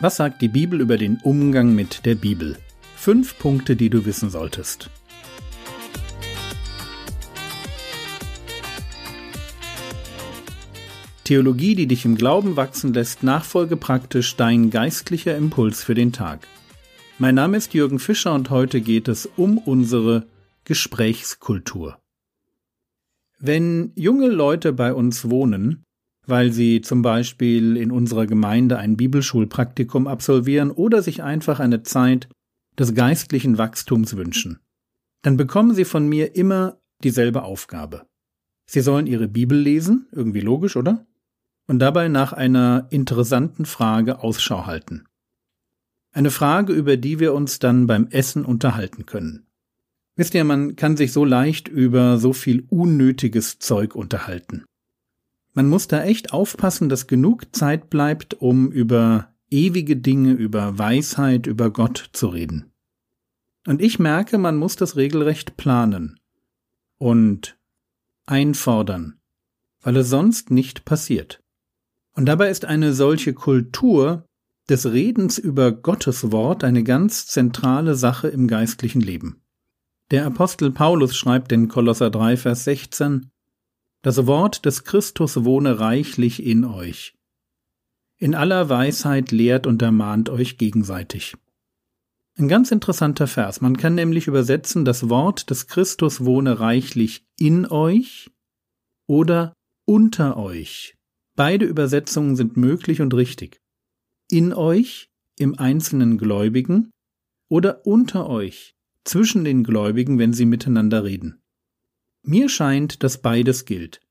Was sagt die Bibel über den Umgang mit der Bibel? Fünf Punkte, die du wissen solltest. Theologie, die dich im Glauben wachsen lässt, nachfolge praktisch dein geistlicher Impuls für den Tag. Mein Name ist Jürgen Fischer und heute geht es um unsere Gesprächskultur. Wenn junge Leute bei uns wohnen, weil sie zum Beispiel in unserer Gemeinde ein Bibelschulpraktikum absolvieren oder sich einfach eine Zeit des geistlichen Wachstums wünschen. Dann bekommen sie von mir immer dieselbe Aufgabe. Sie sollen ihre Bibel lesen, irgendwie logisch, oder? Und dabei nach einer interessanten Frage Ausschau halten. Eine Frage, über die wir uns dann beim Essen unterhalten können. Wisst ihr, man kann sich so leicht über so viel unnötiges Zeug unterhalten. Man muss da echt aufpassen, dass genug Zeit bleibt, um über ewige Dinge, über Weisheit, über Gott zu reden. Und ich merke, man muss das regelrecht planen und einfordern, weil es sonst nicht passiert. Und dabei ist eine solche Kultur des Redens über Gottes Wort eine ganz zentrale Sache im geistlichen Leben. Der Apostel Paulus schreibt in Kolosser 3, Vers 16, das Wort des Christus wohne reichlich in euch. In aller Weisheit lehrt und ermahnt euch gegenseitig. Ein ganz interessanter Vers. Man kann nämlich übersetzen, das Wort des Christus wohne reichlich in euch oder unter euch. Beide Übersetzungen sind möglich und richtig. In euch, im einzelnen Gläubigen, oder unter euch, zwischen den Gläubigen, wenn sie miteinander reden. Mir scheint, dass beides gilt.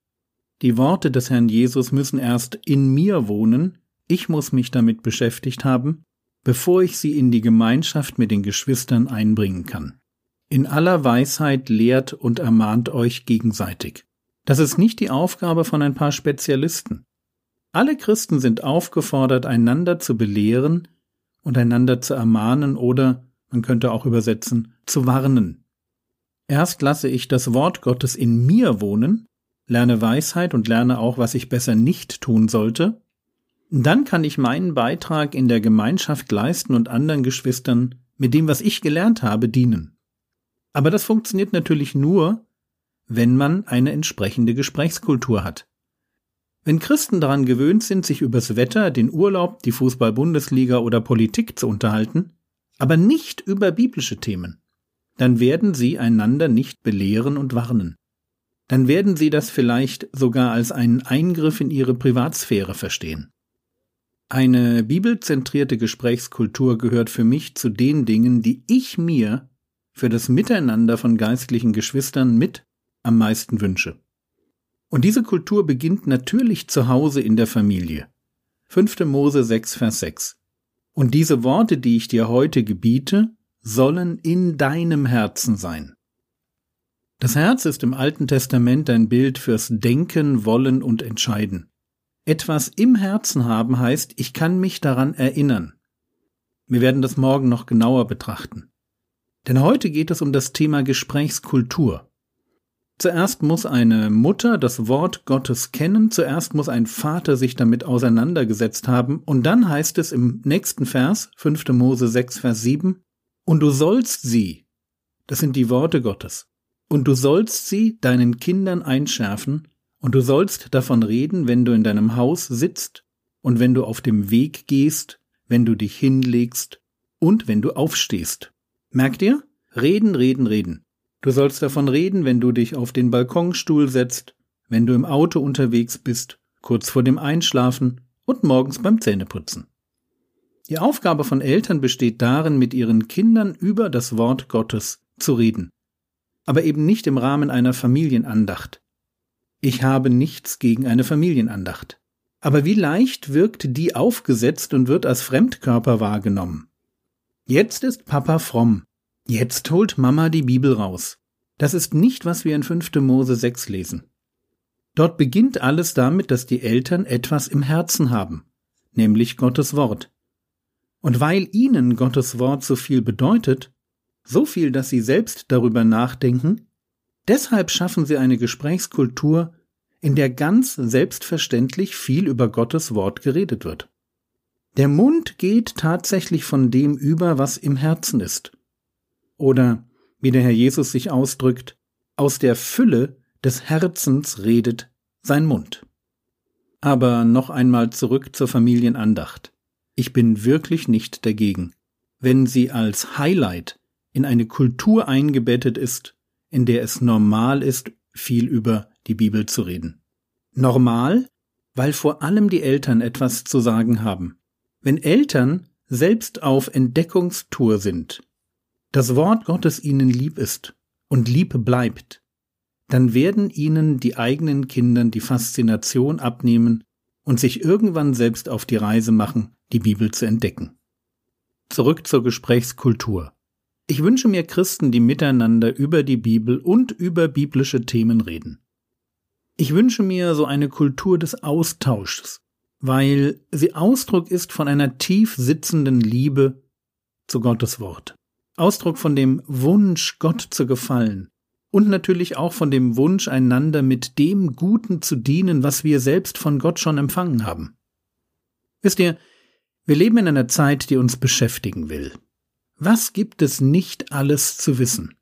Die Worte des Herrn Jesus müssen erst in mir wohnen, ich muss mich damit beschäftigt haben, bevor ich sie in die Gemeinschaft mit den Geschwistern einbringen kann. In aller Weisheit lehrt und ermahnt euch gegenseitig. Das ist nicht die Aufgabe von ein paar Spezialisten. Alle Christen sind aufgefordert, einander zu belehren und einander zu ermahnen oder, man könnte auch übersetzen, zu warnen. Erst lasse ich das Wort Gottes in mir wohnen, lerne Weisheit und lerne auch, was ich besser nicht tun sollte, dann kann ich meinen Beitrag in der Gemeinschaft leisten und anderen Geschwistern mit dem, was ich gelernt habe, dienen. Aber das funktioniert natürlich nur, wenn man eine entsprechende Gesprächskultur hat. Wenn Christen daran gewöhnt sind, sich übers Wetter, den Urlaub, die Fußball-Bundesliga oder Politik zu unterhalten, aber nicht über biblische Themen, dann werden sie einander nicht belehren und warnen. Dann werden sie das vielleicht sogar als einen Eingriff in ihre Privatsphäre verstehen. Eine bibelzentrierte Gesprächskultur gehört für mich zu den Dingen, die ich mir für das Miteinander von geistlichen Geschwistern mit am meisten wünsche. Und diese Kultur beginnt natürlich zu Hause in der Familie. 5. Mose 6, Vers 6. Und diese Worte, die ich dir heute gebiete, sollen in deinem Herzen sein. Das Herz ist im Alten Testament ein Bild fürs Denken, Wollen und Entscheiden. Etwas im Herzen haben heißt, ich kann mich daran erinnern. Wir werden das morgen noch genauer betrachten. Denn heute geht es um das Thema Gesprächskultur. Zuerst muss eine Mutter das Wort Gottes kennen, zuerst muss ein Vater sich damit auseinandergesetzt haben, und dann heißt es im nächsten Vers, 5. Mose 6, Vers 7, und du sollst sie, das sind die Worte Gottes, und du sollst sie deinen Kindern einschärfen, und du sollst davon reden, wenn du in deinem Haus sitzt, und wenn du auf dem Weg gehst, wenn du dich hinlegst, und wenn du aufstehst. Merkt ihr? Reden, reden, reden. Du sollst davon reden, wenn du dich auf den Balkonstuhl setzt, wenn du im Auto unterwegs bist, kurz vor dem Einschlafen und morgens beim Zähneputzen. Die Aufgabe von Eltern besteht darin, mit ihren Kindern über das Wort Gottes zu reden. Aber eben nicht im Rahmen einer Familienandacht. Ich habe nichts gegen eine Familienandacht. Aber wie leicht wirkt die aufgesetzt und wird als Fremdkörper wahrgenommen. Jetzt ist Papa fromm. Jetzt holt Mama die Bibel raus. Das ist nicht, was wir in 5. Mose 6 lesen. Dort beginnt alles damit, dass die Eltern etwas im Herzen haben, nämlich Gottes Wort. Und weil ihnen Gottes Wort so viel bedeutet, so viel, dass sie selbst darüber nachdenken, deshalb schaffen sie eine Gesprächskultur, in der ganz selbstverständlich viel über Gottes Wort geredet wird. Der Mund geht tatsächlich von dem über, was im Herzen ist. Oder, wie der Herr Jesus sich ausdrückt, aus der Fülle des Herzens redet sein Mund. Aber noch einmal zurück zur Familienandacht. Ich bin wirklich nicht dagegen, wenn sie als Highlight in eine Kultur eingebettet ist, in der es normal ist, viel über die Bibel zu reden. Normal, weil vor allem die Eltern etwas zu sagen haben. Wenn Eltern selbst auf Entdeckungstour sind, das Wort Gottes ihnen lieb ist und lieb bleibt, dann werden ihnen die eigenen Kindern die Faszination abnehmen und sich irgendwann selbst auf die Reise machen, die Bibel zu entdecken. Zurück zur Gesprächskultur. Ich wünsche mir Christen, die miteinander über die Bibel und über biblische Themen reden. Ich wünsche mir so eine Kultur des Austauschs, weil sie Ausdruck ist von einer tief sitzenden Liebe zu Gottes Wort. Ausdruck von dem Wunsch, Gott zu gefallen und natürlich auch von dem Wunsch, einander mit dem Guten zu dienen, was wir selbst von Gott schon empfangen haben. Wisst ihr, wir leben in einer Zeit, die uns beschäftigen will. Was gibt es nicht alles zu wissen?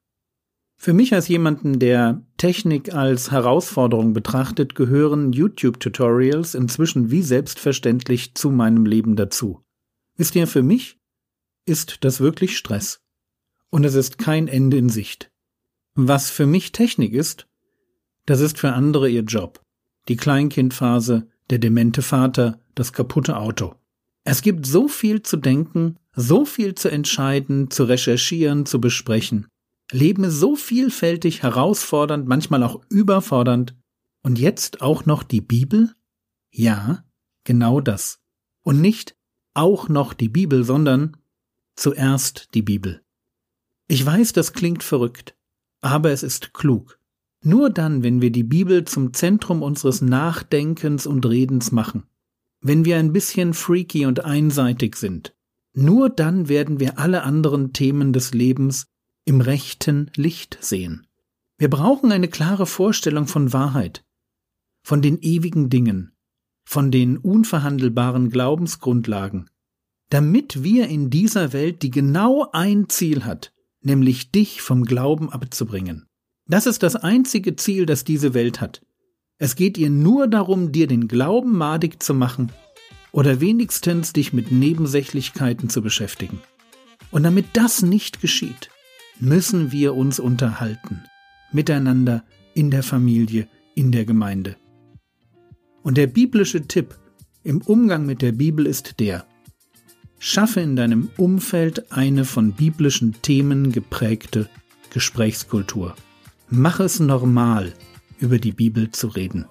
Für mich als jemanden, der Technik als Herausforderung betrachtet, gehören YouTube-Tutorials inzwischen wie selbstverständlich zu meinem Leben dazu. Wisst ihr, für mich ist das wirklich Stress. Und es ist kein Ende in Sicht. Was für mich Technik ist, das ist für andere ihr Job. Die Kleinkindphase, der demente Vater, das kaputte Auto. Es gibt so viel zu denken, so viel zu entscheiden, zu recherchieren, zu besprechen. Leben ist so vielfältig, herausfordernd, manchmal auch überfordernd. Und jetzt auch noch die Bibel? Ja, genau das. Und nicht auch noch die Bibel, sondern zuerst die Bibel. Ich weiß, das klingt verrückt, aber es ist klug. Nur dann, wenn wir die Bibel zum Zentrum unseres Nachdenkens und Redens machen, wenn wir ein bisschen freaky und einseitig sind, nur dann werden wir alle anderen Themen des Lebens im rechten Licht sehen. Wir brauchen eine klare Vorstellung von Wahrheit, von den ewigen Dingen, von den unverhandelbaren Glaubensgrundlagen, damit wir in dieser Welt, die genau ein Ziel hat, nämlich dich vom Glauben abzubringen. Das ist das einzige Ziel, das diese Welt hat. Es geht ihr nur darum, dir den Glauben madig zu machen oder wenigstens dich mit Nebensächlichkeiten zu beschäftigen. Und damit das nicht geschieht, müssen wir uns unterhalten, miteinander, in der Familie, in der Gemeinde. Und der biblische Tipp im Umgang mit der Bibel ist der, schaffe in deinem Umfeld eine von biblischen Themen geprägte Gesprächskultur. Mach es normal, über die Bibel zu reden.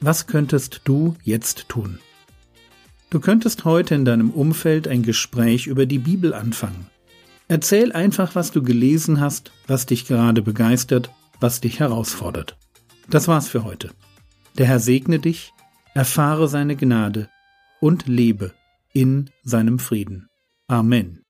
Was könntest du jetzt tun? Du könntest heute in deinem Umfeld ein Gespräch über die Bibel anfangen. Erzähl einfach, was du gelesen hast, was dich gerade begeistert, was dich herausfordert. Das war's für heute. Der Herr segne dich, erfahre seine Gnade und lebe in seinem Frieden. Amen.